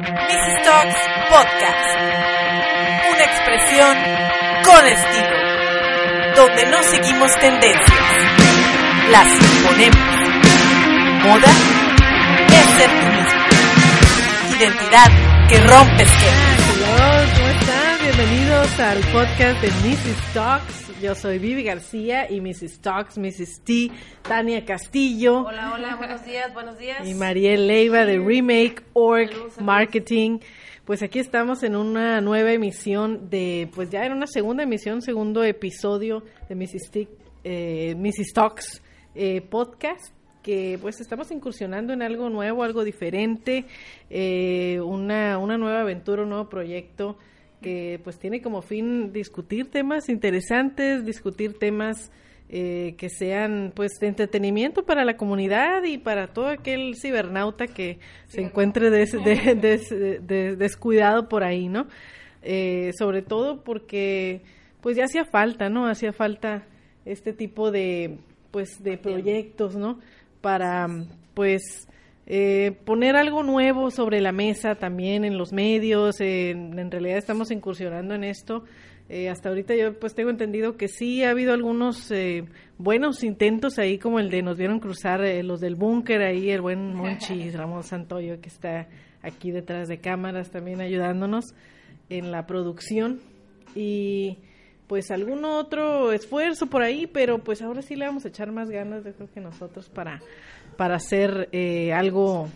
Mrs. Talks Podcast. Una expresión con estilo. Donde no seguimos tendencias. Las imponemos. Moda es ser tú mismo. Identidad que rompe esquemas. Bienvenidos al podcast de Mrs. Talks. Yo soy Vivi García y Mrs. Talks, Mrs. T, Tania Castillo Hola, hola, buenos días, buenos días. y Mariel Leiva de Remake Org Marketing. Pues aquí estamos en una nueva emisión de, pues ya en una segunda emisión, segundo episodio de Mrs. T, eh, Mrs. Talks eh, podcast que pues estamos incursionando en algo nuevo, algo diferente, eh, una, una nueva aventura, un nuevo proyecto que pues tiene como fin discutir temas interesantes, discutir temas eh, que sean pues de entretenimiento para la comunidad y para todo aquel cibernauta que se encuentre des- de- des- de- descuidado por ahí, ¿no? Eh, sobre todo porque pues ya hacía falta, ¿no? Hacía falta este tipo de pues de proyectos, ¿no? Para pues eh, poner algo nuevo sobre la mesa también en los medios. eh, en, realidad estamos incursionando en esto. Eh, hasta ahorita yo pues tengo entendido que sí ha habido algunos eh, buenos intentos ahí como el de nos vieron cruzar eh, los del búnker ahí el buen Monchi Ramón Santoyo que está aquí detrás de cámaras también ayudándonos en la producción y pues algún otro esfuerzo por ahí, pero pues ahora sí le vamos a echar más ganas, yo creo que nosotros para para hacer eh, algo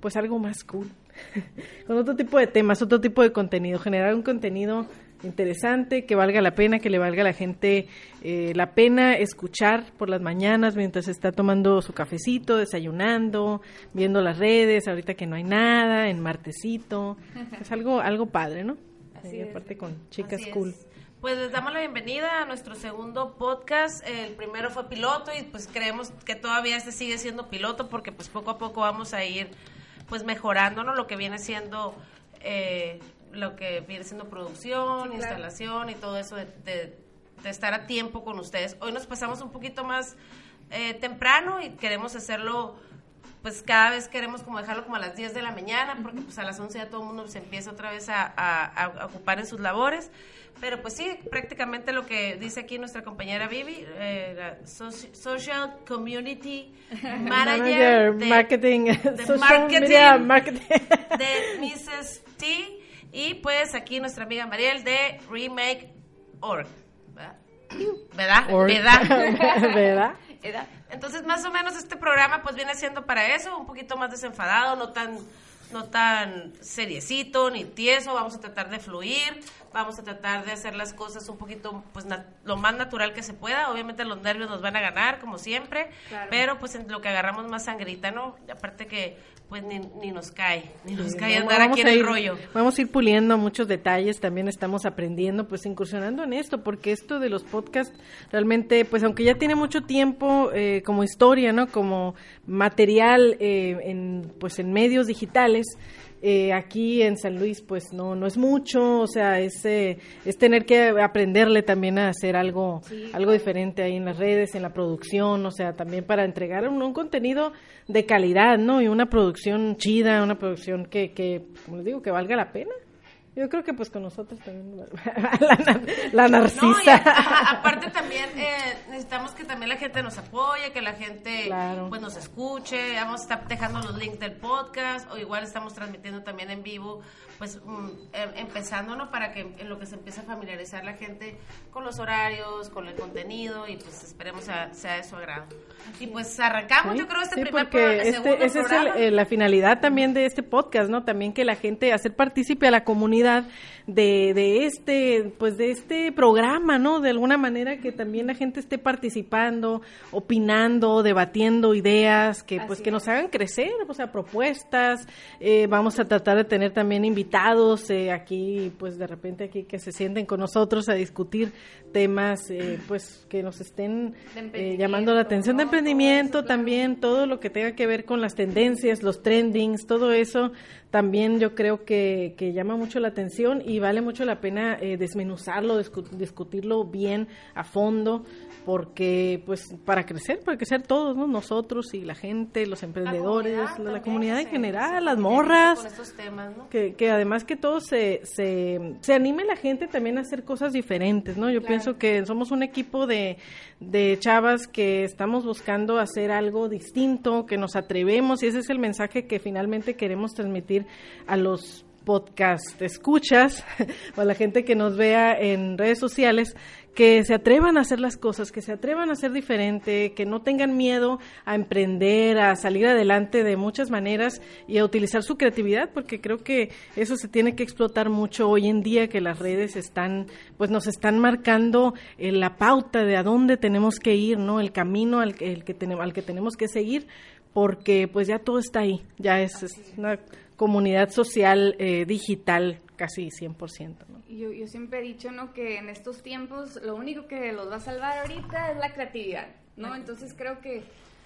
pues algo más cool, con otro tipo de temas, otro tipo de contenido, generar un contenido interesante, que valga la pena, que le valga a la gente eh, la pena escuchar por las mañanas mientras está tomando su cafecito, desayunando, viendo las redes, ahorita que no hay nada, en martesito, es algo algo padre, ¿no? Así Y es. aparte con chicas Así es. Pues les damos la bienvenida a nuestro segundo podcast. El primero fue piloto y pues creemos que todavía este sigue siendo piloto porque pues poco a poco vamos a ir pues mejorando ¿no? lo que viene siendo eh, lo que viene siendo producción, instalación y todo eso de, de- de estar a tiempo con ustedes. Hoy nos pasamos un poquito más eh, temprano y queremos hacerlo pues cada vez queremos como dejarlo como a las 10 de la mañana, porque pues a las 11 ya todo el mundo se empieza otra vez a, a- a ocupar en sus labores. Pero pues sí, prácticamente lo que dice aquí nuestra compañera Vivi, eh, la Social Community Manager, de, marketing, de social marketing, media marketing. de Mrs. T. Y pues aquí nuestra amiga Mariel de Remake Org. ¿Verdad? ¿Verdad? Or- ¿Verdad? ¿Verdad? Entonces, más o menos este programa pues viene siendo para eso, un poquito más desenfadado, no tan no tan seriecito ni tieso, vamos a tratar de fluir, vamos a tratar de hacer las cosas un poquito pues lo más natural que se pueda, obviamente los nervios nos van a ganar como siempre, pero pues en lo que agarramos más sangrita, ¿no? Y aparte que pues ni, ni nos cae, ni nos cae andar aquí en el ir- rollo. Vamos a ir puliendo muchos detalles, también estamos aprendiendo, pues incursionando en esto, porque esto de los podcasts realmente, pues aunque ya tiene mucho tiempo eh, como historia, ¿no? Como material eh, en, pues en medios digitales, eh, aquí en San Luis, pues no, no es mucho, o sea, es, eh, es tener que aprenderle también a hacer algo, algo diferente ahí en las redes, en la producción, o sea, también para entregar un, un contenido de calidad, ¿no? Y una producción chida, una producción que, que, como les digo, que valga la pena. Yo creo que pues con nosotros también la, la No, narcisa. a- ajá, aparte también eh, necesitamos que también la gente nos apoye, que la gente Claro. pues nos escuche, vamos a estar dejando los links del podcast o igual estamos transmitiendo también en vivo, pues empezando, ¿no? Para que en lo que se empiece a familiarizar la gente con los horarios, con el contenido y pues esperemos sea, sea de su agrado. Y pues arrancamos, yo creo, este Sí, primer porque pro- segundo este, esa es el- eh, la finalidad también de este podcast, ¿no? También que la gente, hacer partícipe a la comunidad de, de este pues de este programa no de alguna manera que también la gente esté participando opinando debatiendo ideas que pues que nos hagan crecer o sea propuestas. Eh, vamos a tratar de tener también invitados eh, aquí pues de repente aquí que se sienten con nosotros a discutir temas eh, pues que nos estén llamando la atención de emprendimiento también todo lo que tenga que ver con las tendencias los trendings todo eso también yo creo que, que llama mucho la atención y vale mucho la pena eh, desmenuzarlo, discutirlo bien a fondo, porque pues para crecer, para crecer todos, ¿no? Nosotros y la gente, los emprendedores, la comunidad, en general, las morras, que, que además que todo se, se, se anime la gente también a hacer cosas diferentes, ¿no? Yo pienso que somos un equipo de, de chavas que estamos buscando hacer algo distinto, que nos atrevemos y ese es el mensaje que finalmente queremos transmitir a los podcast escuchas o a la gente que nos vea en redes sociales que se atrevan a hacer las cosas, que se atrevan a ser diferente, que no tengan miedo a emprender, a salir adelante de muchas maneras y a utilizar su creatividad, porque creo que eso se tiene que explotar mucho hoy en día que las redes están, pues nos están marcando eh, la pauta de a dónde tenemos que ir, ¿no? El camino al, el que tenemos, al que tenemos que seguir, porque pues ya todo está ahí, ya es, es una comunidad social eh, digital casi 100%. ¿no? Yo, yo siempre he dicho ¿no? que en estos tiempos lo único que los va a salvar ahorita es la creatividad, ¿no? Entonces creo que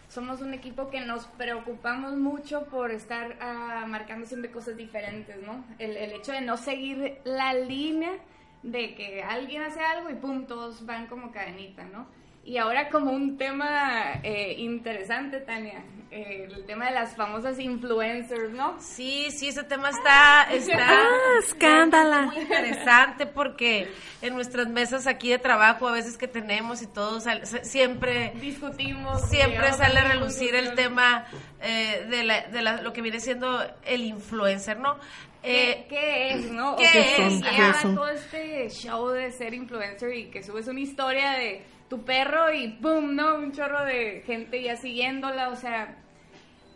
somos un equipo que nos preocupamos mucho por estar uh, marcando siempre cosas diferentes, ¿no? El, el, hecho de no seguir la línea de que alguien hace algo y pum, todos van como cadenita, ¿no? Y ahora como un tema eh, interesante, Tania, eh, el tema de las famosas influencers, ¿no? Sí, sí, ese tema está, está ah, escándala. muy interesante porque en nuestras mesas aquí de trabajo a veces que tenemos y todos siempre discutimos, siempre sale a relucir el tema eh, de, la, de la, lo que viene siendo el influencer, ¿no? Eh, ¿Qué, es, no? ¿Qué, es? es? todo este show de ser influencer y que subes una historia de tu perro y ¡pum! ¿no? Un chorro de gente ya siguiéndola, o sea,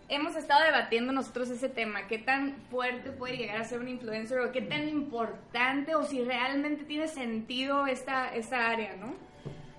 hemos estado debatiendo nosotros ese tema, qué tan fuerte puede llegar a ser un influencer o qué tan importante o si realmente tiene sentido esta, esta área, ¿no?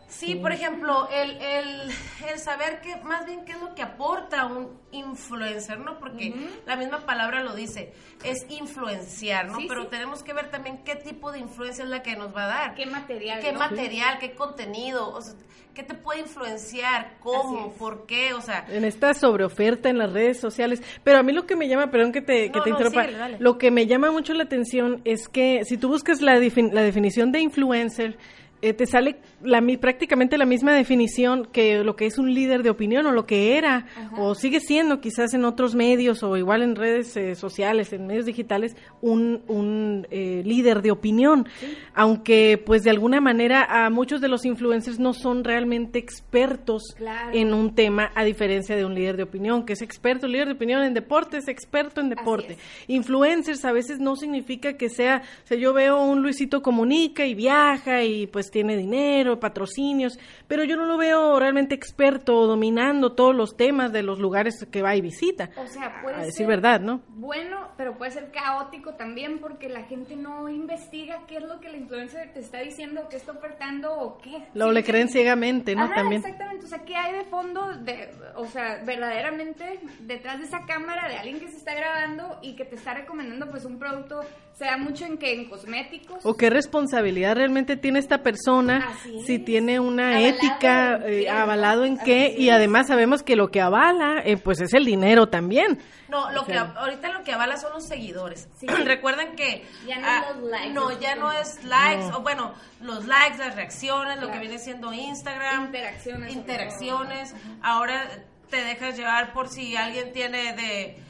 Sí, por ejemplo, el, el, el, saber que, más bien qué es lo que aporta un influencer, ¿no? Porque la misma palabra lo dice, es influenciar, ¿no? Pero tenemos que ver también qué tipo de influencia es la que nos va a dar. ¿Qué material? ¿Qué material? ¿Qué contenido? O sea, ¿qué te puede influenciar? ¿Cómo? ¿Por qué? O sea... En esta sobreoferta en las redes sociales. Pero a mí lo que me llama, perdón que te, que te interrumpa, lo que me llama mucho la atención es que si tú buscas la, la definición de influencer, eh, te sale la, prácticamente la misma definición que lo que es un líder de opinión o lo que era o sigue siendo quizás en otros medios o igual en redes eh, sociales, en medios digitales, un, un eh, líder de opinión. Aunque pues de alguna manera a muchos de los influencers no son realmente expertos en un tema a diferencia de un líder de opinión, que es experto, líder de opinión en deporte, es experto en deporte. Influencers a veces no significa que sea, o sea, yo veo un Luisito comunica y viaja y pues tiene dinero, patrocinios, pero yo no lo veo realmente experto dominando todos los temas de los lugares que va y visita. O sea, puede a decir verdad, ¿no? Bueno, pero puede ser caótico también porque la gente no investiga qué es lo que la influencer te está diciendo, qué está ofertando o qué. Lo le creen ciegamente, ¿no? también. Exactamente, o sea, ¿qué hay de fondo de, o sea, verdaderamente detrás de esa cámara de alguien que se está grabando y que te está recomendando pues un producto, sea mucho en que en cosméticos. O qué responsabilidad realmente tiene esta persona persona, si tiene una ética eh, avalado en qué, y además sabemos que lo que avala, eh, pues es el dinero también. No, lo que ahorita lo que avala son los seguidores. Recuerden que ya no, ah, los likes, no ya no es likes o bueno los likes, las reacciones, lo que viene siendo Instagram, interacciones, interacciones. Ahora te dejas llevar por si alguien tiene de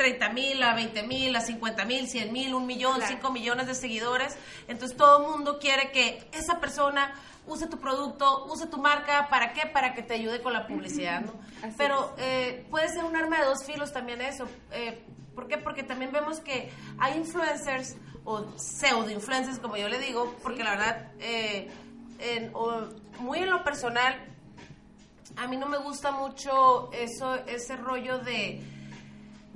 30 mil, a 20 mil, a 50 mil, 100 mil, un millón, 5 millones de seguidores. Entonces todo el mundo quiere que esa persona use tu producto, use tu marca, ¿para qué? Para que te ayude con la publicidad, ¿no? Pero eh, puede ser un arma de dos filos también eso. Eh, ¿Por qué? Porque también vemos que hay influencers o pseudo influencers, como yo le digo, porque la verdad, eh, muy en lo personal, a mí no me gusta mucho eso, ese rollo de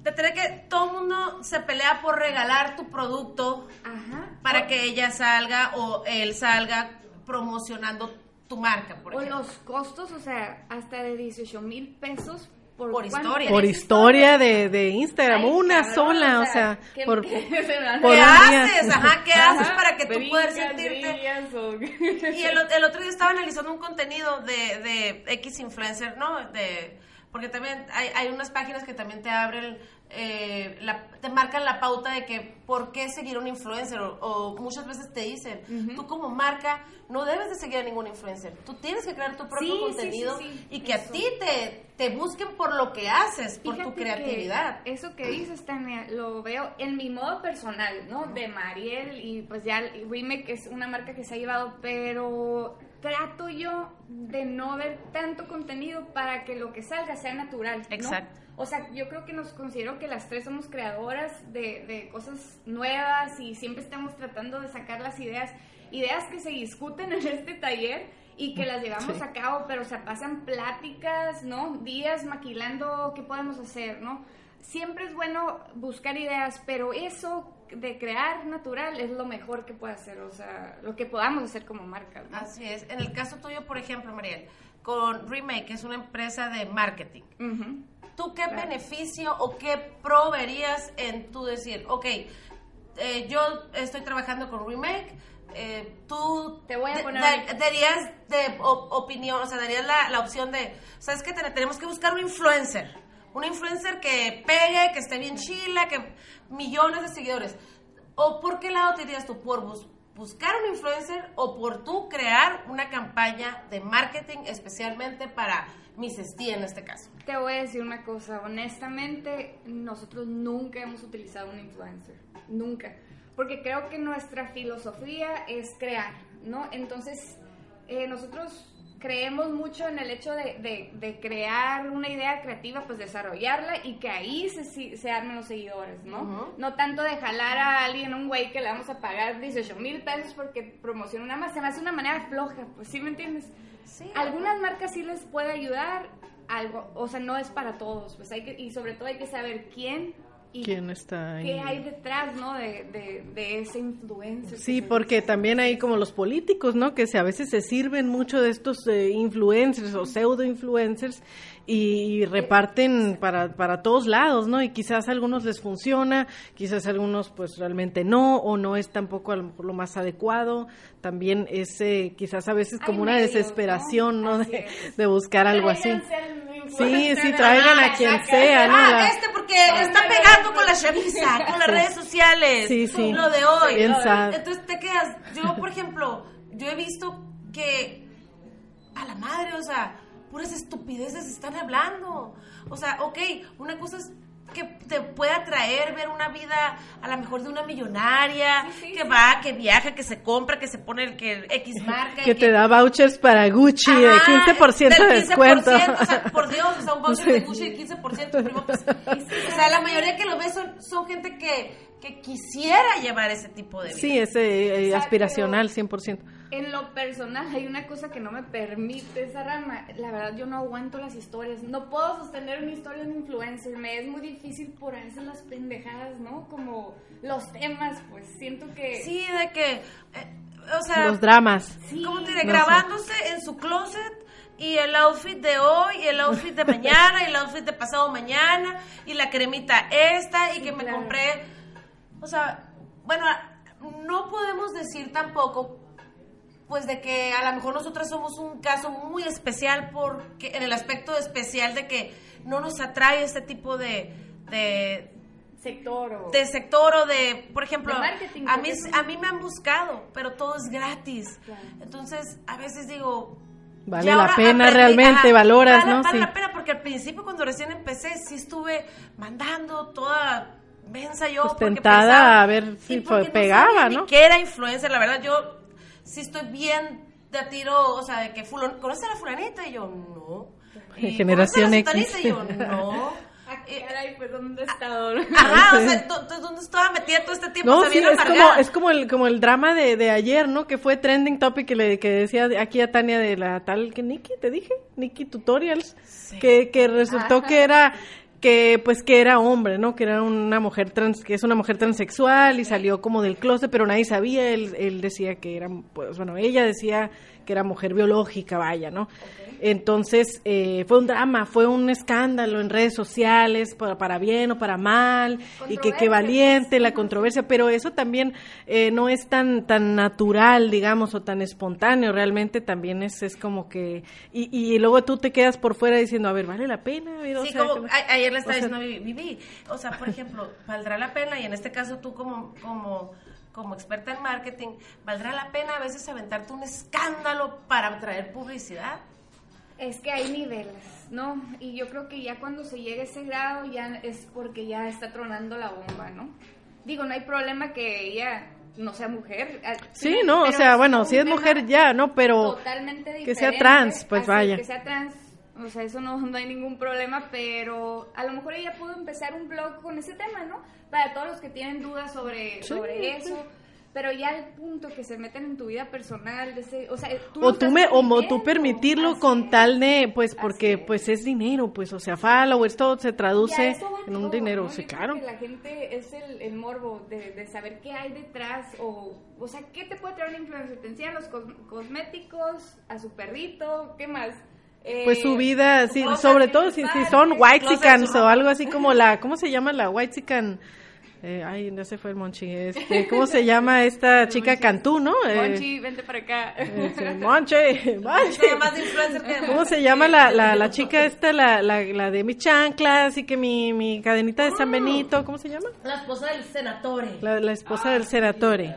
de tener que todo el mundo se pelea por regalar tu producto Ajá. para que ella salga o él salga promocionando tu marca, por O ejemplo. los costos, o sea, hasta de 18 mil pesos por, Por historia. Por historia de, de Instagram, Ay, una cabrón, sola, o sea, que- por, por ¿Qué día. haces? Ajá, ¿qué haces para que tú puedas sentirte? o- Y el, o- el otro día estaba analizando un contenido de, de X influencer, ¿no? De, porque también hay, hay unas páginas que también te abren, eh, la- te marcan la pauta de que por qué seguir a un influencer o, o muchas veces te dicen, tú como marca no debes de seguir a ningún influencer, tú tienes que crear tu propio Sí, contenido sí, sí, y que a ti te, te busquen por lo que haces, por tu que creatividad. eso que dices, Tania, lo veo en mi modo personal, ¿no? De Mariel y pues ya Remake es una marca que se ha llevado, pero trato yo de no ver tanto contenido para que lo que salga sea natural. ¿no? Exacto. O sea, yo creo que nos considero que las tres somos creadoras de, de cosas nuevas y siempre estamos tratando de sacar las ideas, ideas que se discuten en este taller y que las llevamos Sí. a cabo, pero se pasan pláticas, ¿no? Días maquilando qué podemos hacer, ¿no? Siempre es bueno buscar ideas, pero eso de crear natural es lo mejor que puede hacer, o sea, lo que podamos hacer como marca, ¿no? Así es. En el caso tuyo, por ejemplo, Mariel, con Remake, que es una empresa de marketing. ¿Tú qué beneficio o qué pro verías en tú decir, ok, eh, yo estoy trabajando con Remake, eh, tú Te voy a de- poner ahorita. darías de o- opinión, o sea, darías la, la opción de, ¿sabes qué? Ten- tenemos que buscar un influencer, un influencer que pegue, que esté bien chila, que millones de seguidores. ¿O por qué lado te dirías tú? ¿Por bus- buscar un influencer o por tú crear una campaña de marketing especialmente para Miss Esti en este caso? Te voy a decir una cosa, honestamente, nosotros nunca hemos utilizado un influencer, nunca, porque creo que nuestra filosofía es crear, ¿no? Entonces, eh, nosotros creemos mucho en el hecho de, de- de crear una idea creativa, pues desarrollarla y que ahí se, se armen los seguidores, ¿no? No tanto de jalar a alguien, un güey que le vamos a pagar 18 mil pesos porque promociona una más, se me hace una manera floja, pues sí me entiendes. Sí. Algunas marcas sí les puede ayudar, algo, o sea, no es para todos, pues hay que, y sobre todo hay que saber quién y ¿Quién está ahí? qué hay detrás, ¿no? De, de, de ese influencer. Sí, porque dice. también hay como los políticos, ¿no? Que se, a veces se sirven mucho de estos eh, influencers o pseudo influencers y, y reparten para, para todos lados, ¿no? Y quizás a algunos les funciona, quizás a algunos pues realmente no, o no es tampoco a lo mejor lo más adecuado. También es eh, quizás a veces Hay como una medios, desesperación, ¿no? De, buscar algo así. Sí, sí, traigan la a quien sea, ¿no? Ah, este porque está pegando con la chaviza, con las redes sociales. Sí, sí. Lo de hoy. Entonces te quedas. Yo, por ejemplo, yo he visto que a la madre, o sea, puras estupideces están hablando. O sea, ok, una cosa es que te puede atraer ver una vida a lo mejor de una millonaria Sí, sí, que sí. va, que viaja, que se compra, que se pone el que X marca y que te da vouchers para Gucci de Ajá, 15% de del 15%, descuento. O sea, por Dios, o sea, un voucher de Gucci de 15%, primo, pues, o sea, la mayoría que lo ves son, son gente que, que quisiera llevar ese tipo de vida. Sí, es eh, sea, aspiracional, 100%. En lo personal hay una cosa que no me permite esa rama. La verdad yo no aguanto las historias. No puedo sostener una historia de influencer. Me es muy difícil por eso las pendejadas, ¿no? Como los temas, pues siento que... Sí, de que, eh, o sea, Los dramas. Sí. ¿cómo te diré? No Grabándose en su closet y el outfit de hoy, y el outfit de mañana, y el outfit de pasado mañana, y la cremita esta, y que me claro. compré. O sea, bueno, no podemos decir tampoco, pues de que a lo mejor nosotras somos un caso muy especial porque en el aspecto especial de que no nos atrae este tipo de, de, Sector o... de sector o de, por ejemplo, De marketing, a mí, a me han buscado, pero todo es gratis. Claro. Entonces, a veces digo... Vale la pena aprendí- realmente, ajá, valoras, vale- ¿no? Vale Sí. la pena porque al principio cuando recién empecé sí estuve mandando toda mensa yo. Pues tentada pensaba- a ver si fue- pegaba, sabía ni ¿no? que era influencer, la verdad yo sí estoy bien de tiro, o sea, de que fulano, ¿conoces a la fulanita? Y yo, no. Y, Generación "¿Conoces a la X". Y yo, no. Ah, Eh, caray, pues ¿dónde he estado? Ajá, o Sí. sea, entonces, ¿dónde estaba metida todo este tiempo? No, O sea, sí, es como, es como el, como el drama de, de ayer, ¿no? Que fue trending topic que le que decía aquí a Tania de la tal que Nikki, te dije, Nikki Tutorials, que, que resultó que era que pues que era hombre, ¿no? Que era una mujer trans, que es una mujer transexual y salió como del closet, pero nadie sabía, él, él decía que era, pues bueno, ella decía que era mujer biológica, vaya, ¿no? Entonces, eh, fue un drama, fue un escándalo en redes sociales, para, para bien o para mal, y que qué valiente la controversia, pero eso también eh, no es tan tan natural, digamos, o tan espontáneo, realmente también es, es como que, y, y luego tú te quedas por fuera diciendo, a ver, ¿vale la pena? sí, como ayer le estaba diciendo Vivi, o sea, por ejemplo, ¿valdrá la pena? Y en este caso tú como... como como experta en marketing, ¿valdrá la pena a veces aventarte un escándalo para atraer publicidad? Es que hay niveles, ¿no? Y yo creo que ya cuando se llegue a ese grado ya es porque ya está tronando la bomba, ¿no? Digo, no hay problema que ella no sea mujer. Ah, sí, no, o sea, bueno, si es mujer ya, ¿no? Pero que sea trans, pues vaya. Que sea trans, o sea, eso no, no hay ningún problema, pero a lo mejor ella pudo empezar un blog con ese tema, ¿no? para todos los que tienen dudas sobre, sobre eso. Pero ya el punto que se meten en tu vida personal, o sea, tú o tú me, o tú permitirlo con tal de, pues, porque pues es dinero, pues, o sea, followers, todo se traduce en un dinero, sí, claro. la gente es el, el morbo de, de, saber qué hay detrás, o, o sea, qué te puede traer una influencia, te enseñan los cosméticos, a su perrito, ¿qué más? pues su vida, sí, sobre todo si, si son white o algo así como la, ¿cómo se llama la white eh, ay, no se fue el Monchi. Este, ¿Cómo se llama esta chica Cantú, no? Eh, Monchi, vente para acá. Este, Monchi, Monchi. ¿Cómo se llama la, la, la chica esta, la, la, la de mi chanclas y que mi, mi cadenita de San Benito? ¿Cómo se llama? La esposa del senatore. La, la esposa del senatore.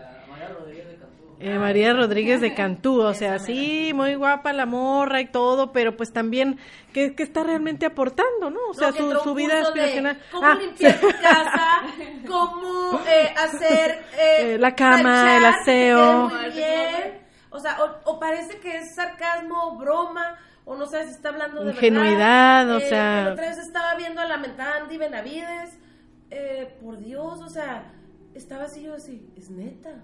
Eh, María Rodríguez de Cantú, o sea, sí, muy guapa la morra y todo, pero pues también, ¿qué, está realmente aportando, no? O sea, su, su vida aspiracional. Cómo ah, limpiar tu casa, cómo eh, hacer eh, eh, la cama, el aseo. Muy bien. O sea, o, parece que es sarcasmo, broma, o no sé si está hablando de Ingenuidad, o sea. La otra vez estaba viendo a la mentada Andy Benavides, por Dios, o sea, estaba así yo así, es neta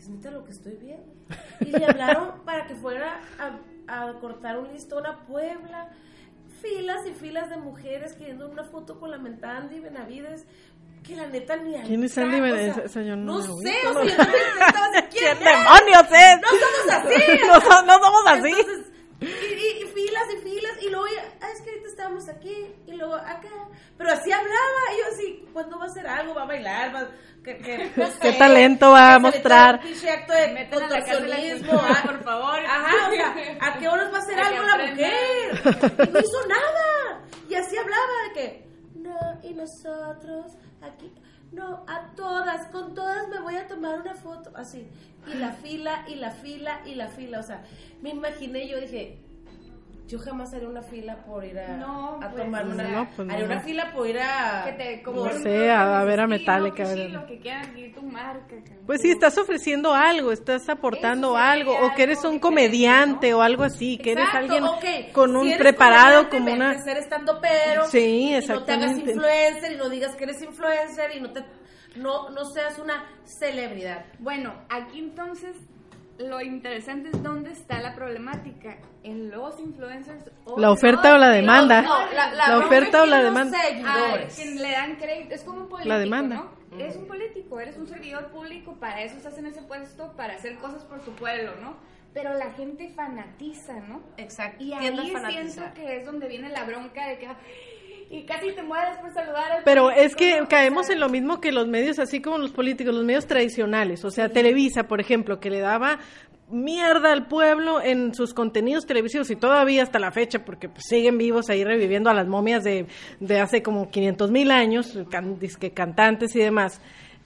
es neta lo que estoy viendo. Y le hablaron para que fuera a, cortar un listón a Puebla. Filas y filas de mujeres queriendo una foto con la mentada Andy Benavides que la neta ni ¿Quién es Andy Benavides? no, no sé, o sea, yo no ¿quién demonios es? No somos así. no, no somos así. Filas y filas, y luego, ah, es que ahorita estábamos aquí, y luego acá. Pero así hablaba, y yo así, ¿cuándo va a hacer algo? ¿Va a bailar? ¿Va, ¿Qué talento va a mostrar? Un acto de contorsionismo, ah, por favor. Ajá, o sea, ¿a qué horas va a hacer algo la mujer? Y no hizo nada. Y así hablaba de que, no, y nosotros aquí, no, a todas, con todas me voy a tomar una foto, así. Y la fila, y la fila, y la fila. O sea, me imaginé, yo dije, yo jamás haré una fila por ir a, no, a pues, tomar una. No, pues haré una fila por ir a. Que te, como no sé, a, ver a Metallica. Sí, lo que quieran, tu marca. Pues sí, estás ofreciendo algo, estás aportando algo, o que eres un comediante o algo así, que eres alguien con un preparado como una. ser estando pero. Sí, exactamente. Y no te hagas influencer y no digas que eres influencer y no te. No, no seas una celebridad. Bueno, aquí entonces lo interesante es dónde está la problemática. En los influencers o La oferta o la demanda. la, oferta o la demanda. que le dan crédito. Es como un político. La demanda. ¿no? Es un político, eres un servidor público, para eso estás en ese puesto, para hacer cosas por su pueblo, ¿no? Pero la gente fanatiza, ¿no? Exacto. Y ahí siento que es donde viene la bronca de que y casi te mueres por saludar Pero es que caemos en lo mismo que los medios, así como los políticos, los medios tradicionales. O sea, Televisa, por ejemplo, que le daba mierda al pueblo en sus contenidos televisivos y todavía hasta la fecha, porque pues, siguen vivos ahí reviviendo a las momias de, de hace como 500 mil años, can, cantantes y demás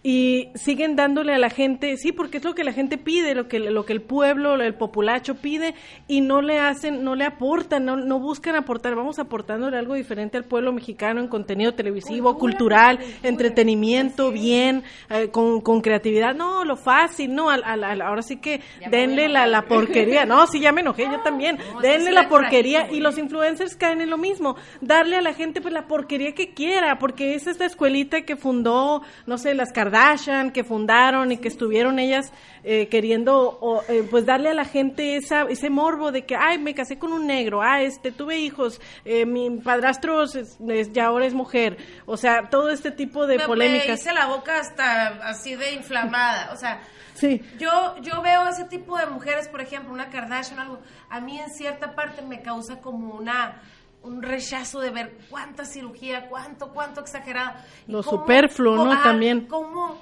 y siguen dándole a la gente, sí, porque es lo que la gente pide, lo que, lo que el pueblo, el populacho pide, y no le hacen, no le aportan, no, no buscan aportar, vamos aportándole algo diferente al pueblo mexicano en contenido televisivo, cultural, entretenimiento, bien, eh, con, con, creatividad, no, lo fácil, no, al, al, ahora sí que denle la, la, porquería, no, sí, ya me enojé, yo también, denle la porquería, y los influencers caen en lo mismo, darle a la gente pues la porquería que quiera, porque es esta escuelita que fundó, no sé, las Kardashian, Kardashian que fundaron y que estuvieron ellas eh, queriendo o, eh, pues darle a la gente esa, ese morbo de que, ay, me casé con un negro, ah, este, tuve hijos, eh, mi padrastro es- es- ya ahora es mujer, o sea, todo este tipo de Me- Me polémicas. hice la boca hasta así de inflamada. O sea, Sí. yo, yo veo ese tipo de mujeres, por ejemplo, una Kardashian algo, a mí en cierta parte me causa como una un rechazo de ver cuánta cirugía, cuánto, cuánto exagerado. Lo cómo- superfluo, ¿no? ajá, También. Cómo,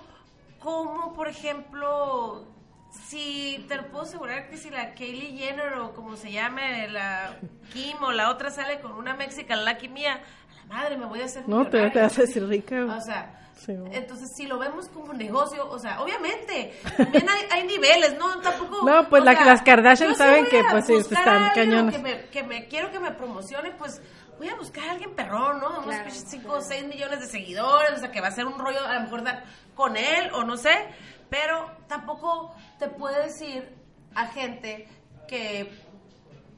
cómo, por ejemplo, si te lo puedo asegurar que si la Kylie Jenner o como se llame, la Kim o la otra sale con una Mexican Lucky Mía, a la madre me voy a hacer No, te, te decir rica. O sea, Sí. entonces si lo vemos como negocio, o sea, obviamente, también hay, hay niveles, ¿no? Tampoco. No, pues la- sea, las Kardashian saben que, pues, sí, están cañonas. Que me, que me quiero que me promocione, pues voy a buscar a alguien perrón, ¿no? Unos Claro, 5 o 6 millones de seguidores, o sea, que va a ser un rollo a lo mejor dar con él o no sé, pero tampoco te puede decir a gente que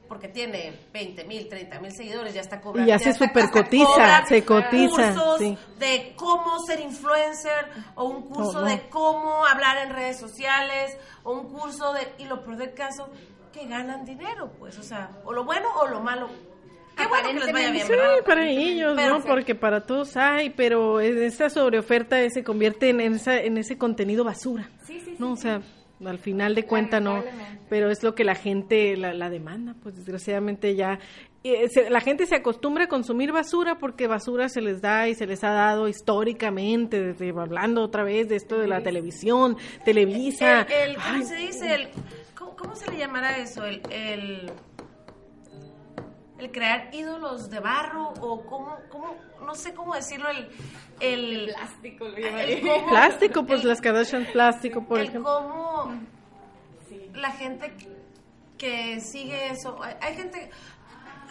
porque tiene 20 mil, 30 mil seguidores, ya está cobrando. Y ya se está- supercotiza, se cotiza, Cursos sí. de cómo ser influencer, o un curso no. de cómo hablar en redes sociales, o un curso de. Y lo peor del caso, que ganan dinero, pues, o sea, o lo bueno o lo malo. Qué bueno que les vaya bien, Sí, ¿verdad? para ellos, ¿no? Perfecto. Porque para todos hay, pero esa sobreoferta se convierte en, esa, en ese contenido basura. Sí, sí, sí, ¿no? O sea, al final de cuentas no, pero es lo que la gente, la, la demanda, pues desgraciadamente ya, eh, se- la gente se acostumbra a consumir basura porque basura se les da y se les ha dado históricamente, desde hablando otra vez de esto de la televisión, Televisa. El, el- ¿Cómo Ay, se dice? El, ¿cómo, cómo se le llamará eso? El, el, el crear ídolos de barro o cómo, cómo no sé cómo decirlo, el... el Plástico, lo el cómo- plástico, pues el- las Kardashian plástico, por el ejemplo. cómo la gente que, que sigue eso, hay, hay gente,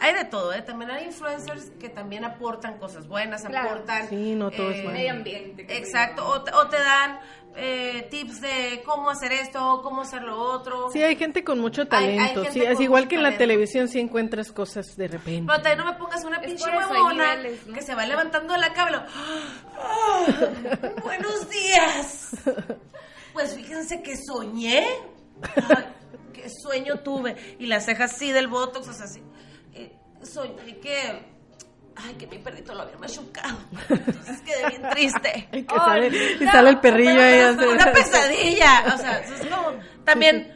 hay de todo, ¿eh? también hay influencers que también aportan cosas buenas, Claro. aportan... Sí, no todo es malo. Medio ambiente. Exacto, o te, o te dan eh, tips de cómo hacer esto, cómo hacer lo otro. Sí, hay gente con mucho Hay- hay talento. gente sí, con es igual que en la televisión si encuentras cosas de repente. Pero también no me pongas una Es pinche huevona niveles, ¿no? que se va levantando de la cama. ¡Buenos días! Pues fíjense que soñé. Ay, qué sueño tuve. Y las cejas así del botox, o sea, así. Soñé que. Ay, que mi perrito lo había machucado. Entonces quedé bien triste. Y, que sale, y sale el perrillo ahí. Una pesadilla. O sea, es como. También.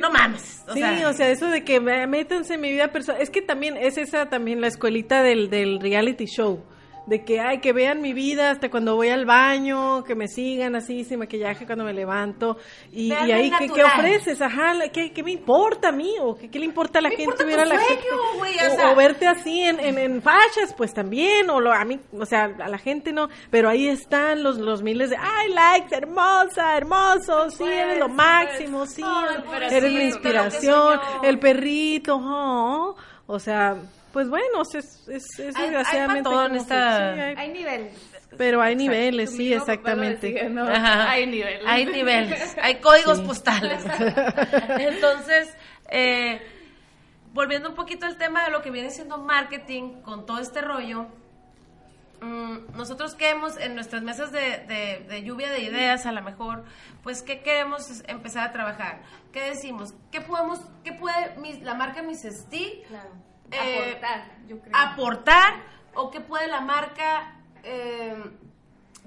No mames. O sí, sea, o sea, eso de que me- métanse en mi vida personal. Es que también es esa también la escuelita del, del reality show. De que, ay, que vean mi vida hasta cuando voy al baño, que me sigan así, sin maquillaje cuando me levanto. Y, ahí, ¿qué, qué ofreces? Ajá, ¿qué, qué me importa a mí? ¿O qué, qué le importa a la Me gente ver a la gente? o o, sea. o verte así en, en, en fachas, pues también. O lo, a mí, o sea, a la gente no. Pero ahí están los, los miles de, ay, likes, hermosa, hermoso, sí, eres lo Pues, máximo, sí, eres mi lo que inspiración, el perrito, oh, o sea, pues bueno, es, es, es Hay- hay desgraciadamente en como que esta- sí, hay- Hay niveles. pero hay niveles, sí, exactamente. Decía, no. Hay niveles. Hay niveles, hay códigos Sí. postales. Entonces, eh, volviendo un poquito al tema de lo que viene siendo marketing con todo este rollo, mm, nosotros queremos en nuestras mesas de, de- de lluvia de ideas, a lo mejor, pues, ¿qué queremos empezar a trabajar? ¿Qué decimos? ¿Qué podemos, qué puede mis- la marca Miss Claro. Eh, Aportar, yo creo. aportar o qué puede la marca eh,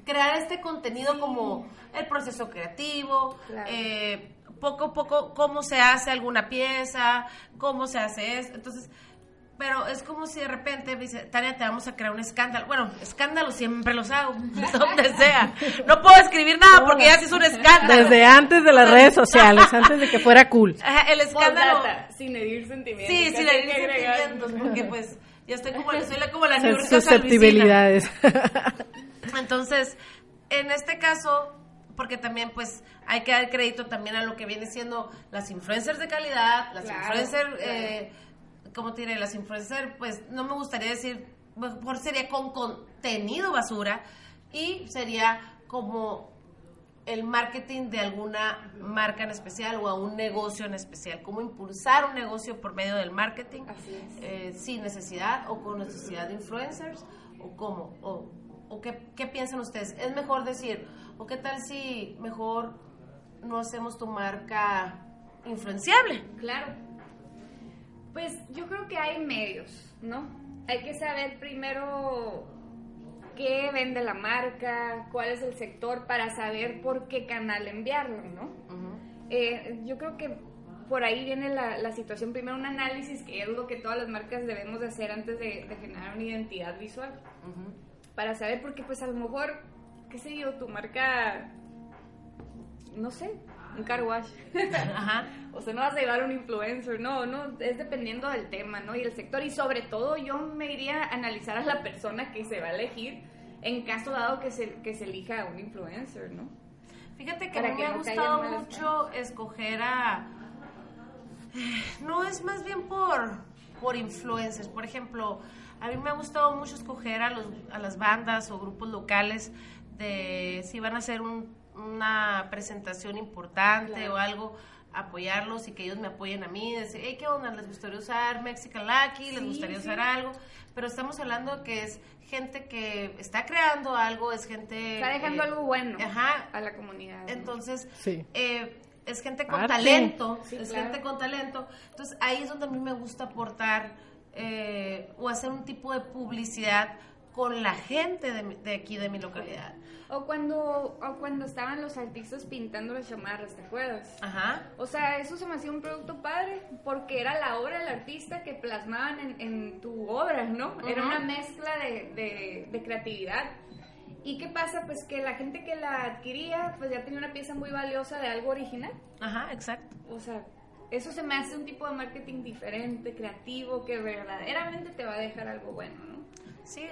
crear este contenido como el proceso creativo, Claro. eh, poco a poco cómo se hace alguna pieza, cómo se hace eso. Entonces, pero es como si de repente me dice, Tania, te vamos a crear un escándalo. Bueno, escándalos siempre los hago, donde sea. No puedo escribir nada porque ya se hizo un escándalo. Desde antes de las redes sociales, antes de que fuera cool. Ajá, el escándalo. Sin herir sentimientos. Sí, sin herir agregar. sentimientos, porque pues ya estoy como, soy la- como la Salvicina. susceptibilidades. Entonces, en este caso, porque también pues hay que dar crédito también a lo que viene siendo las influencers de calidad, las Claro, influencers, claro. eh, ¿cómo te diré? Las influencers, pues no me gustaría decir, mejor sería con contenido basura y sería como el marketing de alguna marca en especial o a un negocio en especial, cómo impulsar un negocio por medio del marketing eh, sin necesidad o con necesidad de influencers o cómo o, o qué, qué piensan ustedes? ¿Es mejor decir, o qué tal si mejor no hacemos tu marca influenciable? Claro. Pues yo creo que hay medios, ¿no? Hay que saber primero qué vende la marca, cuál es el sector para saber por qué canal enviarlo, ¿no? Eh, yo creo que por ahí viene la, la, situación, primero un análisis, que es lo que todas las marcas debemos de hacer antes de, generar una identidad visual, para saber, porque pues a lo mejor, qué sé yo, tu marca, no sé, un car wash. o sea, no vas a llevar un influencer, no, no, es dependiendo del tema, ¿no? Y el sector. Y sobre todo yo me iría a analizar a la persona que se va a elegir en caso dado que se, que se elija un influencer, ¿no? Fíjate que a mí me ha gustado mucho escoger a... No, es más bien por, por influencers. Por ejemplo, a mí me ha gustado mucho escoger a, los, a las bandas o grupos locales de si van a hacer un una presentación importante o algo, apoyarlos y que ellos me apoyen a mí, decir, hey, ¿qué onda? ¿Les gustaría usar Mexican Lucky? ¿Les gustaría usar algo? Pero estamos hablando que es gente que está creando algo, es gente... Está dejando algo bueno a la comunidad. Entonces, eh, es gente con talento, es gente con talento. Entonces, ahí es donde a mí me gusta aportar eh, o hacer un tipo de publicidad con la gente de, de aquí, de mi localidad. O cuando, o cuando estaban los artistas pintando las chamarras, ¿te acuerdas? Ajá. O sea, eso se me hacía un producto padre, porque era la obra del artista que plasmaban en, en tu obra, ¿no? Era una mezcla de, de, creatividad. ¿Y qué pasa? Pues que la gente que la adquiría, pues ya tenía una pieza muy valiosa de algo original. Ajá, exacto. O sea, eso se me hace un tipo de marketing diferente, creativo, que verdaderamente te va a dejar algo bueno, ¿no? Sí,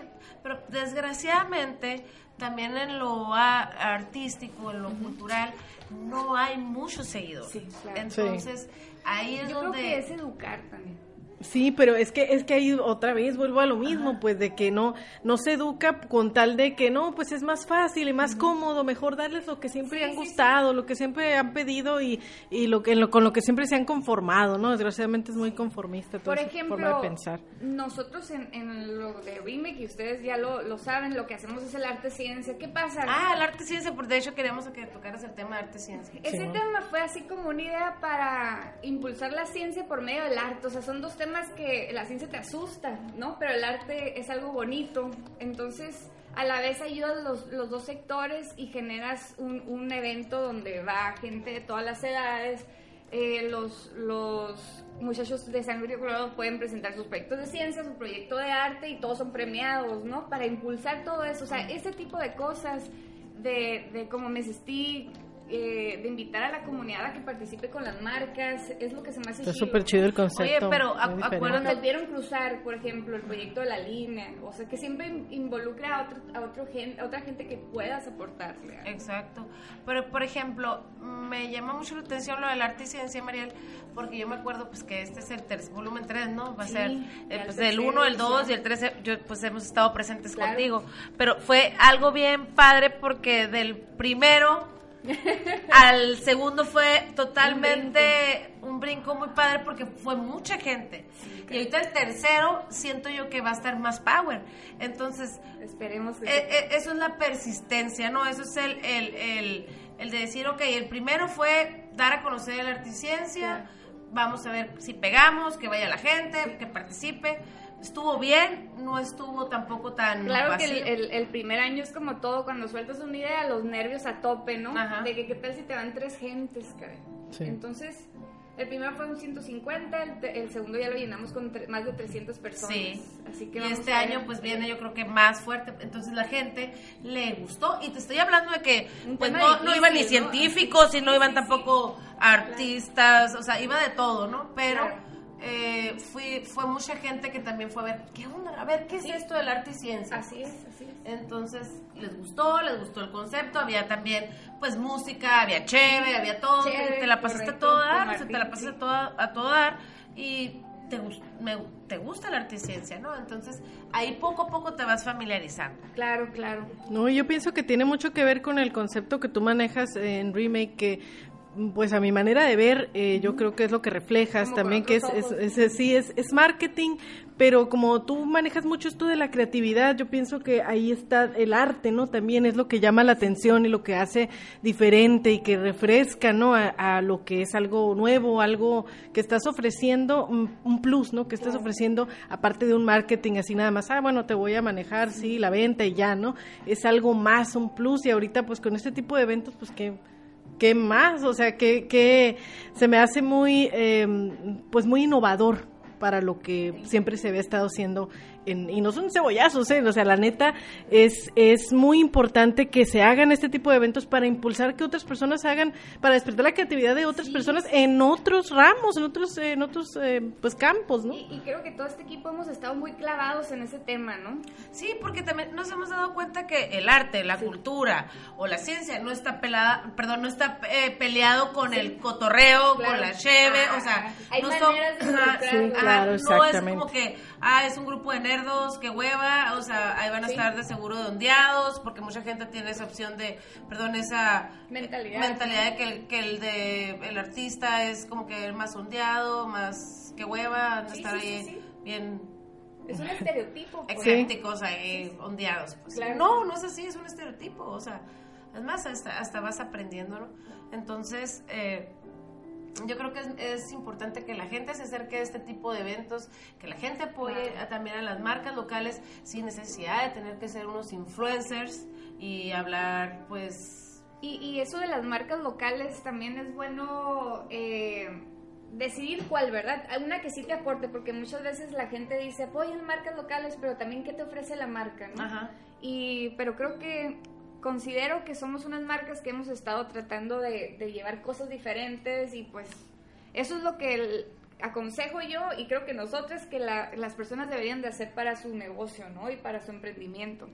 pero desgraciadamente también en lo artístico, en lo cultural, no hay muchos seguidores. Sí, Entonces, ahí es Yo donde... Creo que es educar también. Sí, pero es que es que ahí otra vez vuelvo a lo mismo, pues de que no no se educa con tal de que no, pues es más fácil y más cómodo, mejor darles lo que siempre han gustado, lo que siempre han pedido y, y lo que con lo que siempre se han conformado, ¿no? Desgraciadamente es muy conformista toda Por ejemplo, forma de pensar. Nosotros en, en lo de remake y ustedes ya lo, lo saben, lo que hacemos es el arte ciencia. ¿Qué pasa? Ah, el arte ciencia, por de hecho queremos que tocaras el tema de arte ciencia. Ese tema fue así como una idea para impulsar la ciencia por medio del arte, o sea, son dos temas que la ciencia te asusta, ¿no? Pero el arte es algo bonito. Entonces, a la vez ayudas los, los dos sectores y generas un, un, evento donde va gente de todas las edades. Eh, los, los muchachos de San Luis Colorado pueden presentar sus proyectos de ciencia, su proyecto de arte y todos son premiados, ¿no? Para impulsar todo eso. O sea, ese tipo de cosas de, de como Mesestic, eh, de invitar a la comunidad a que participe con las marcas, es lo que se me hace Está súper chido el concepto. Oye, pero acuérdate. vieron cruzar, por ejemplo, el proyecto de la línea, o sea, que siempre involucra a, otro, a, otro a otra gente que puedas aportarle. Exacto. Pero, por ejemplo, me llama mucho la atención lo del arte y ciencia, Mariel, porque yo me acuerdo pues que este es el tercer, volumen 3, ¿no? Va a ser eh, pues, el 1, el 2 y el 3, yo pues hemos estado presentes contigo, pero fue algo bien padre porque del primero al segundo fue totalmente un brinco. muy padre porque fue mucha gente. y ahorita el tercero siento yo que va a estar más power. Entonces, esperemos. E, e, eso es la persistencia, ¿no? Eso es el, el, el, de decir, ok, el primero fue dar a conocer la articiencia. Vamos a ver si pegamos, que vaya la gente, que participe estuvo bien, no estuvo tampoco tan Claro que el, primer año es como todo, cuando sueltas una idea, los nervios a tope, ¿no? De que qué tal si te van tres gentes, caray. Entonces, el primero fue un 150, el, segundo ya lo llenamos con más de 300 personas. Sí. Así que y este año pues viene yo creo que más fuerte, entonces la gente le gustó. Y te estoy hablando de que pues no, no, iban ni científicos y no iban tampoco artistas, o sea, iba de todo, ¿no? Pero eh, fui, fue mucha gente que también fue a ver, ¿qué onda? A ver, ¿qué es esto del arte y ciencia? Así es, así es. Entonces, les gustó, les gustó el concepto, había también, pues, música, había chévere, había todo, te la pasaste a todo dar, te la pasaste a, todo, a todo dar, y te, me, te gusta la arte y ciencia, ¿no? Entonces, ahí poco a poco te vas familiarizando. Claro, claro. No, yo pienso que tiene mucho que ver con el concepto que tú manejas en Remake, que pues a mi manera de ver, eh, yo creo que es lo que reflejas Como también, que es, es, sí, es, es marketing, pero como tú manejas mucho esto de la creatividad, yo pienso que ahí está el arte, ¿no? También es lo que llama la atención y lo que hace diferente y que refresca, ¿no? A, a lo que es algo nuevo, algo que estás ofreciendo, un, un plus, ¿no? Que estás ofreciendo, aparte de un marketing así nada más, ah, bueno, te voy a manejar, sí, la venta y ya, ¿no? Es algo más, un plus, y ahorita pues con este tipo de eventos, pues que ¿qué más? O sea, que, que se me hace muy, eh, pues muy innovador para lo que siempre se había estado haciendo. En, y no son cebollazos, ¿eh? O sea, la neta, es, es muy importante que se hagan este tipo de eventos para impulsar que otras personas hagan, para despertar la creatividad de otras personas en otros ramos, en otros, en otros eh, pues campos, ¿no? Y, y creo que todo este equipo hemos estado muy clavados en ese tema, ¿no? Sí, porque también nos hemos dado cuenta que el arte, la cultura o la ciencia no está pelada, perdón, no está eh, peleado con el cotorreo, Claro. con la cheve, Ah, o sea, hay no maneras de ajá, involucrarlo. Sí, claro, no es como que ah, es un grupo de nerdos, que hueva, o sea, ahí van a Sí. estar de seguro de ondeados, porque mucha gente tiene esa opción de, perdón, esa Mentalidad. mentalidad de que el, que el de el artista es como que el más ondeado, más que hueva, van a Sí, estar sí, ahí bien Es un estereotipo. pues. eclécticos ahí, ondeados. Pues. Claro. No, no es así, es un estereotipo. O sea, además hasta, hasta vas aprendiendo, ¿no? Entonces, eh, yo creo que es, es importante que la gente se acerque a este tipo de eventos, que la gente apoye a- también a las marcas locales sin necesidad de tener que ser unos influencers y hablar, pues... Y, y eso de las marcas locales también es bueno eh, decidir cuál, ¿verdad? Una que sí te aporte, porque muchas veces la gente dice, apoyen marcas locales, pero también qué te ofrece la marca, ¿no? Ajá. Y, pero creo que considero que somos unas marcas que hemos estado tratando de, de llevar cosas diferentes y pues eso es lo que el- aconsejo yo y creo que nosotras que la- las personas deberían de hacer para su negocio, ¿no? Y para su emprendimiento.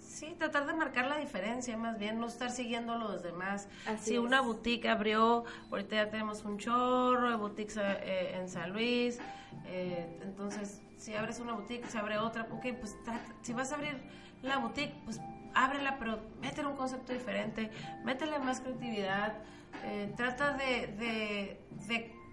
Sí, tratar de marcar la diferencia, más bien, no estar siguiendo a los demás. Así si es. una boutique abrió, ahorita ya tenemos un chorro de boutiques eh, en San Luis, eh, entonces si abres una boutique, se abre otra, ok, pues trata- si vas a abrir la boutique, pues ábrela, pero métele un concepto diferente, métele más creatividad, eh, trata de, de, de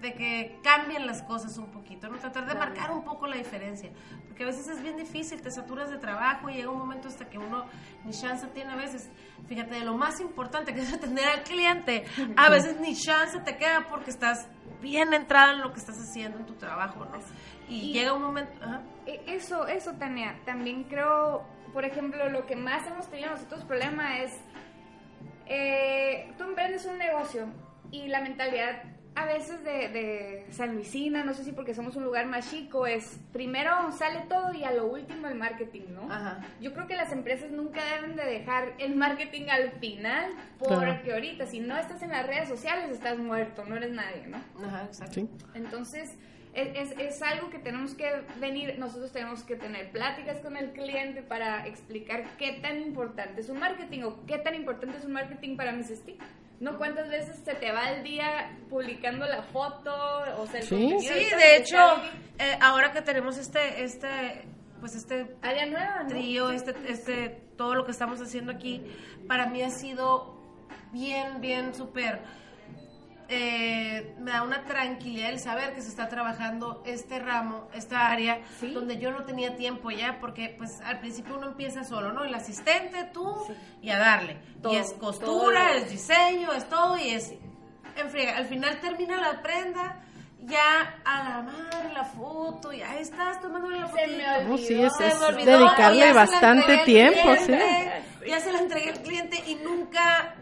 de que cambien las cosas un poquito, ¿no? Tratar de marcar un poco la diferencia, porque a veces es bien difícil, te saturas de trabajo y llega un momento hasta que uno ni chance tiene a veces, fíjate, de lo más importante que es atender al cliente, a veces ni chance te queda porque estás bien entrada en lo que estás haciendo en tu trabajo, ¿no? Y, Y- llega un momento. E- Eso, eso, Tania. También creo, por ejemplo, lo que más hemos tenido nosotros problema es, eh, tú emprendes un negocio y la mentalidad a veces de, de San Luisina, no sé si porque somos un lugar más chico, es primero sale todo y a lo último el marketing, ¿no? Ajá. Yo creo que las empresas nunca deben de dejar el marketing al final, porque Claro. ahorita si no estás en las redes sociales estás muerto, no eres nadie, ¿no? Ajá, exacto. Sí. Entonces, es, es, es algo que tenemos que venir, nosotros tenemos que tener pláticas con el cliente para explicar qué tan importante es un marketing o qué tan importante es un marketing para mis stick. ¿No? ¿Cuántas veces se te va el día publicando la foto? O sea, el Sí. Sí, de hecho, eh, ahora que tenemos este, este, pues este Área nueva, ¿no? trío, este, este, todo lo que estamos haciendo aquí, para mí ha sido bien, bien súper. Eh, me da una tranquilidad el saber que se está trabajando este ramo, esta área, Sí. donde yo no tenía tiempo ya, porque pues al principio uno empieza solo, ¿no? El asistente, tú, y a darle. Todo, y es costura, todo. es diseño, es todo, y es en friega. Al final termina la prenda, ya a la madre la foto, y ahí estás tomándole la foto. Se me olvidó. No, sí, es, Se es me olvidó, dedicarle ya bastante tiempo, sí. Ya se la entregué al cliente y nunca.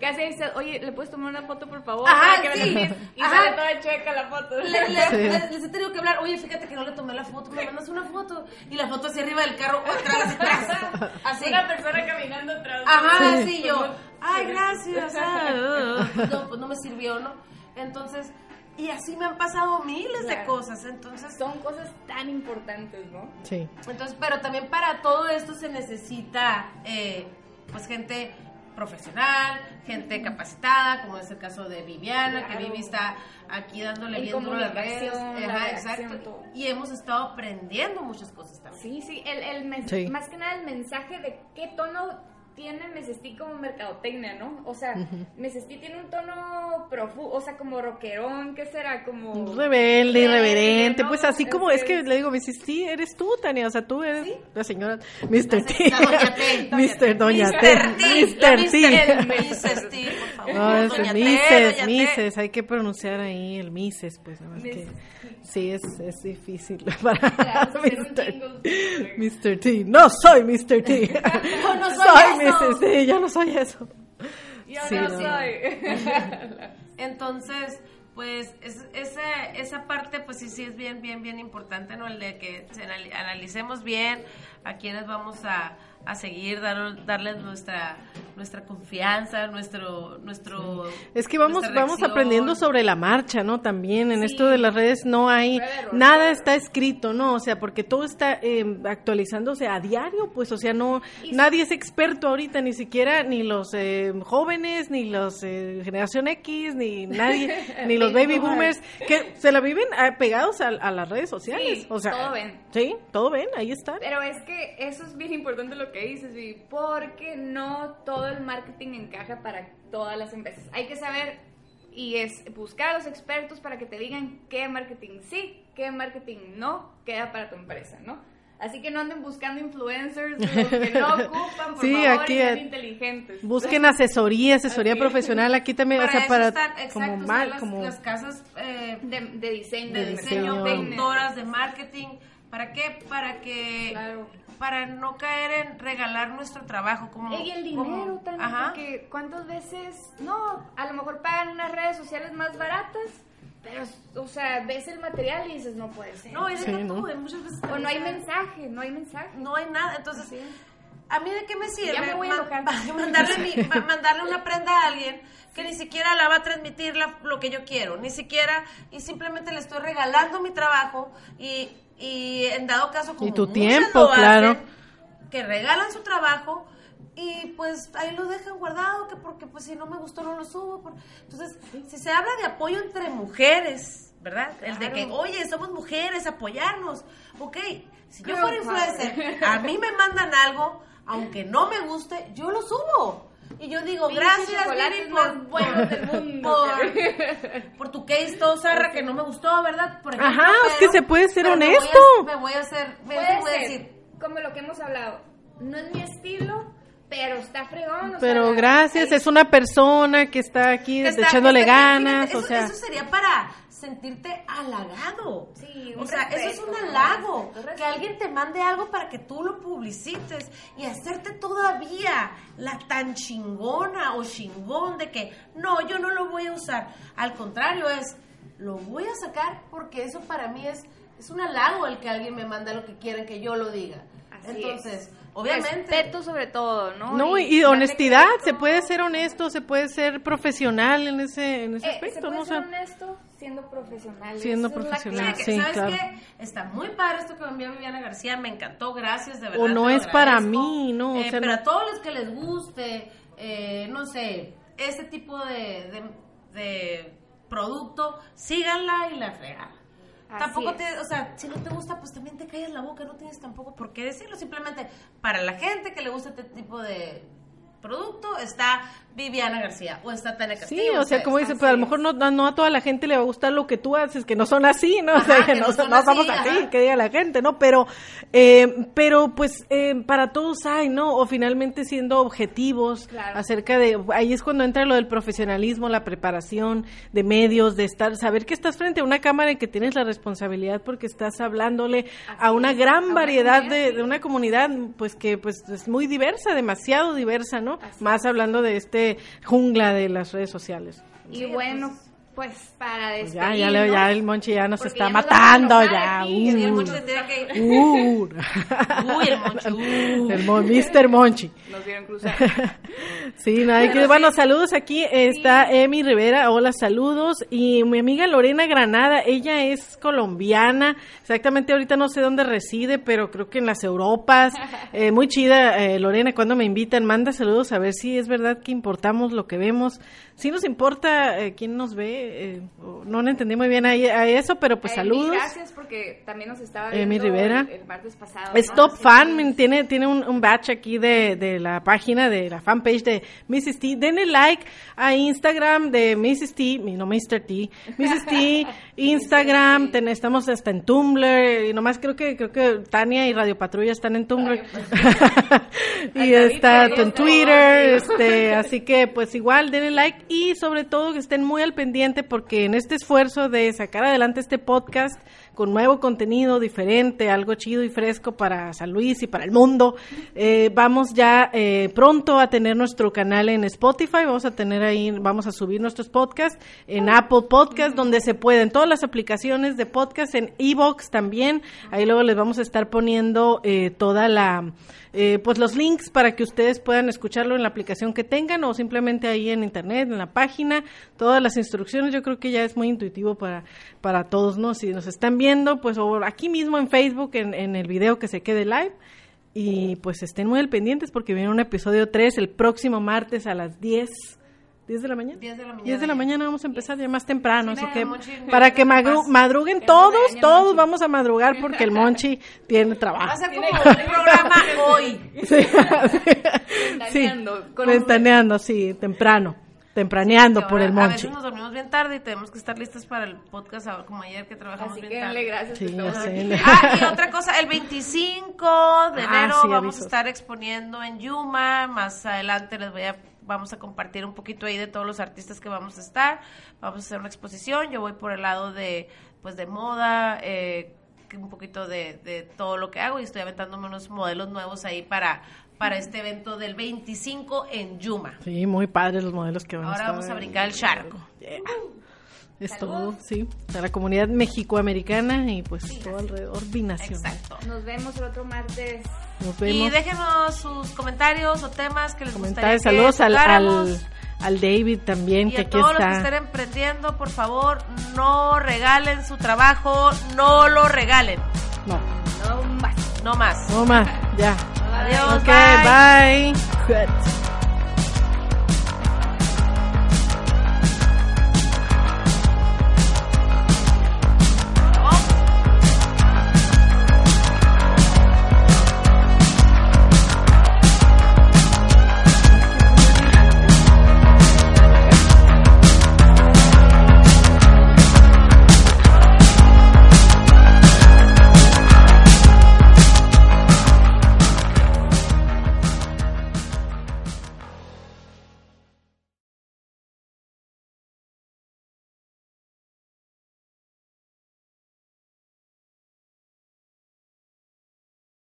Casi dice, oye, ¿le puedes tomar una foto, por favor? Ajá, que sí. envíes?" Y Ajá. sale toda checa la foto. Le, le- Sí. les, les he tenido que hablar, oye, fíjate que no le tomé la foto, me mandas una foto. Y la foto hacia arriba del carro, atrás, atrás. Así. Una persona caminando atrás. Ajá, Sí. así yo. Ay, gracias. ah, No, pues no me sirvió, ¿no? Entonces, y así me han pasado miles de cosas. Entonces, Son cosas tan importantes, ¿no? Sí. Entonces, pero también para todo esto se necesita, eh, pues, gente profesional, gente capacitada, como es el caso de Viviana, que. Vivi está aquí dándole En bien duro las redes. Ajá, exacto. todo. Y hemos estado aprendiendo muchas cosas también. Sí, sí, el, el Sí. más que nada el mensaje de qué tono tiene Mesestí como mercadotecnia, ¿no? O sea, Mesestí tiene un tono profundo, o sea, como rockerón, ¿qué será? Como... Rebelde, irreverente, ¿no? pues así como es que Entonces, le digo, me dices, sí, eres tú, Tania, o sea, tú eres la señora Mr. T. La Doña T. Mr. Doña Mr. T. Mr. T. Mr. Mrs. T, por favor. No, es. Mises, hay que pronunciar ahí el Mises, pues nada más que sí es, es difícil para Mr. Mr. T. No soy Mr. T. No soy eso. Mrs. T. Yo no soy eso. Yo Sí, no no. soy. Entonces, pues es- esa, esa parte, pues sí, sí es bien, bien, bien importante, ¿no? El de que analicemos bien a quienes vamos a, a seguir, dar, darles nuestra nuestra confianza, nuestro... nuestro Es que vamos, vamos aprendiendo sobre la marcha, ¿no? También en Sí. esto de las redes no hay, nada está escrito, ¿no? O sea, porque todo está eh, actualizándose a diario, pues, o sea, no, Y- nadie es experto ahorita, ni siquiera, ni los eh, jóvenes, ni los eh, generación X, ni nadie, ni los baby Baby boomers, que se la viven eh, pegados a, a las redes sociales, Sí, o sea, todo ven. sí, todo ven, ahí está. Pero es que eso es bien importante lo que dices, Vivi, porque no todo el marketing encaja para todas las empresas. Hay que saber y es buscar a los expertos para que te digan qué marketing sí, qué marketing no queda para tu empresa, ¿no? Así que no anden buscando influencers los que no ocupan, por Sí, favor, aquí, sean inteligentes. Busquen asesoría, asesoría profesional aquí también, Para o sea, eso para como exacto, mal, están las, como las casas eh, de, de diseño, de de diseño, diseño. productoras de marketing. ¿Para qué? Para que Claro. Para no caer en regalar nuestro trabajo como Y el como- dinero también, Ajá. porque cuántas veces, no, a lo mejor pagan unas redes sociales más baratas, pero, o sea, ves el material y dices, no puede ser. No, y Sí, ¿no? tú, muchas veces o no hay también mensaje, no hay mensaje. no hay nada, entonces es. ¿A mí de qué me sirve Ya me voy a mandarle, mi- ma- mandarle una prenda a alguien que ni siquiera la va a transmitir la- lo que yo quiero, ni siquiera, y simplemente le estoy regalando mi trabajo y, y en dado caso como Y tu tiempo, lo hacen, que regalan su trabajo y pues ahí lo dejan guardado, que porque pues si no me gustó no lo subo. por- Entonces, si se habla de apoyo entre mujeres, ¿verdad? El de que, oye, somos mujeres, apoyarnos. Ok, si yo fuera influencer, a mí me mandan algo, aunque no me guste, yo lo subo. Y yo digo, gracias, Vivi, por, más buenos del mundo. por, por tu case todo zarra que no me gustó, ¿verdad? Por ejemplo, Ajá, es que se puede ser pero me voy a- honesto. Me voy a hacer, me voy a ser, decir, como lo que hemos hablado, no es mi estilo, pero está fregón. o Pero sea, gracias, ahí- es una persona que está aquí que está- echándole está- ganas, o sea, eso sería para sentirte halagado. Sí, o sea, eso es respeto, un halago. respeto, respeto. Que alguien te mande algo para que tú lo publicites y hacerte todavía la tan chingona o chingón de que no, yo no lo voy a usar. Al contrario, es lo voy a sacar porque eso para mí es, es un halago el que alguien me manda lo que quieren que yo lo diga. Así Entonces, es. obviamente. Respeto sobre todo, ¿no? no, y, darle honestidad, se puede ser honesto, se puede ser profesional en ese, en ese Eh, aspecto, se puede ¿no? O ser sea, honesto siendo profesional. Siendo esa es la profesional, clave. que, sí, ¿Sabes claro. qué? Está muy padre esto que me envió Viviana García, me encantó, gracias, de verdad. O no es para mí, ¿no? O Eh, sea, pero no- a todos los que les guste, eh, no sé, ese tipo de, de, de producto, síganla y la fregan. Así Tampoco es. te, o sea, si no te gusta, pues también te callas la boca, no tienes tampoco por qué decirlo. Simplemente para la gente que le gusta este tipo de producto está Viviana García o está Tania Sí, Castillo. o sea, como dice, así pero a lo mejor no, no a toda la gente le va a gustar lo que tú haces, que no son así, ¿no? o sea, que que no, no son no somos así, así, ajá. que diga la gente, ¿no? Pero, eh, pero pues eh, para todos hay, ¿no? O finalmente siendo objetivos Claro. acerca de, ahí es cuando entra lo del profesionalismo, la preparación de medios, de estar, saber que estás frente a una cámara y que tienes la responsabilidad porque estás hablándole a una gran a variedad de, sí. de una comunidad, pues que pues es muy diversa, demasiado diversa, ¿no? Más hablando de este jungla de las redes sociales. Y bueno, pues para Pues despedirnos. ya, ya, le- ya el Monchi ya nos está ya matando, ya. aquí, el uh. Monchi tendría que- Uh. Uy, el Monchi, uh. El Mon- Mr. Monchi. Nos vieron cruzar. Sí, no, hay que, bueno, saludos aquí. Está Emi Rivera, hola, saludos. Y mi amiga Lorena Granada, ella es colombiana. Exactamente ahorita no sé dónde reside, pero creo que en las Europas. Eh, muy chida, eh, Lorena, cuando me invitan, manda saludos a ver si es verdad que importamos lo que vemos sí nos importa eh, quién nos ve. eh, no le entendí muy bien ahí- a, eso, pero pues saludos. gracias porque también nos estaba viendo Rivera. El, el martes pasado. Es ¿no? top Así fan, tiene, tiene un, un batch aquí de, de la página, de la fanpage de Mrs. T. Denle like a Instagram de Mrs. T, no Mr. T, Mrs. T, Instagram, ten- estamos hasta en Tumblr, y nomás creo que creo que Tania y Radio Patrulla están en Tumblr. y está en Twitter, este, así que pues igual denle like y sobre todo que estén muy al pendiente porque en este esfuerzo de sacar adelante este podcast con nuevo contenido diferente, algo chido y fresco para San Luis y para el mundo, eh, vamos ya eh, pronto a tener nuestro canal en Spotify, vamos a tener ahí, vamos a subir nuestros podcasts en Apple Podcast, donde se pueden las aplicaciones de podcast, en Evox también, ahí luego les vamos a estar poniendo eh, toda la eh, pues los links para que ustedes puedan escucharlo en la aplicación que tengan o simplemente ahí en internet, en la página, todas las instrucciones, yo creo que ya es muy intuitivo para, para todos, ¿no? Si nos están viendo, pues o aquí mismo en Facebook, en, en el video que se quede live, y pues estén muy al pendientes porque viene un episodio 3 el próximo martes a las 10. ¿10 de la mañana? 10 de la mañana 10 de la mañana vamos a empezar ya más temprano, Sí, así que para que pase. madruguen todos, todos Monchi. vamos a madrugar porque el Monchi tiene trabajo. Va a ser como un programa hoy. Sí, Ventaneando, sí. Ventaneando, sí, temprano, tempraneando por el A Monchi. veces nos dormimos bien tarde y tenemos que estar listas para el podcast ahora, como ayer que trabajamos Así bien que tarde. denle gracias. Sí, que. Ah, y otra cosa, el 25 de Ah, enero sí, vamos avisos. a estar exponiendo en Yuma. Más adelante les voy a vamos a compartir un poquito ahí de todos los artistas que vamos a estar. Vamos a hacer una exposición. Yo voy por el lado de pues de moda, eh, un poquito de, de todo lo que hago y estoy aventándome unos modelos nuevos ahí para para este evento del 25 en Yuma. Sí, muy padres los modelos que van a Ahora estar. vamos a brincar el charco. Yeah. Es todo, sí. De la comunidad mexicoamericana y pues todo alrededor binacional. Exacto. Nos vemos el otro martes. Nos Y déjenos sus comentarios o temas que les Comentarios, gustaría que saludos al, al, al David también, Y que a aquí todos los que estén emprendiendo, por favor, no regalen su trabajo, no lo regalen, No, No más. no más. no más, ya. Adiós, Ok, bye. bye.